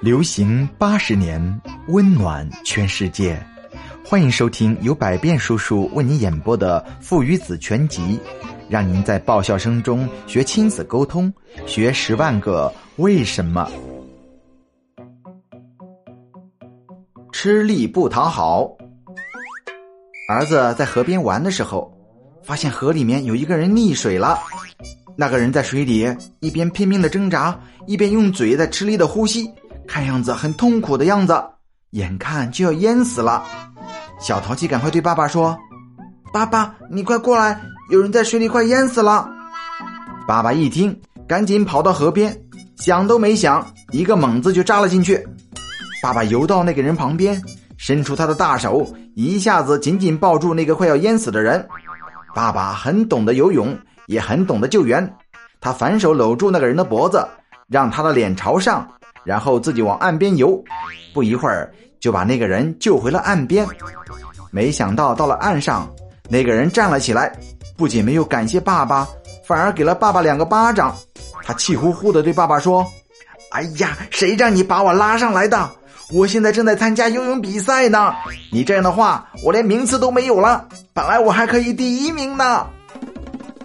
流行八十年，温暖全世界。欢迎收听由百变叔叔为你演播的《父与子全集》，让您在爆笑声中学亲子沟通，学十万个为什么。吃力不讨好。儿子在河边玩的时候，发现河里面有一个人溺水了。那个人在水里一边拼命的挣扎，一边用嘴在吃力的呼吸。看样子很痛苦的样子，眼看就要淹死了。小淘气赶快对爸爸说：“爸爸，你快过来，有人在水里快淹死了。”爸爸一听，赶紧跑到河边，想都没想，一个猛子就扎了进去。爸爸游到那个人旁边，伸出他的大手，一下子紧紧抱住那个快要淹死的人。爸爸很懂得游泳，也很懂得救援，他反手搂住那个人的脖子，让他的脸朝上。然后自己往岸边游，不一会儿就把那个人救回了岸边。没想到到了岸上，那个人站了起来，不仅没有感谢爸爸，反而给了爸爸两个巴掌。他气呼呼地对爸爸说：“哎呀，谁让你把我拉上来的？我现在正在参加游泳比赛呢！你这样的话，我连名次都没有了。本来我还可以第一名呢。”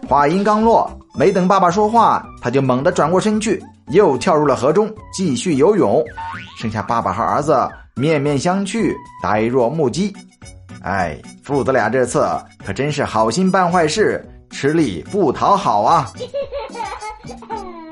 话音刚落，没等爸爸说话，他就猛地转过身去。又跳入了河中，继续游泳。剩下爸爸和儿子面面相觑，呆若木鸡。哎，父子俩这次可真是好心办坏事，吃力不讨好啊！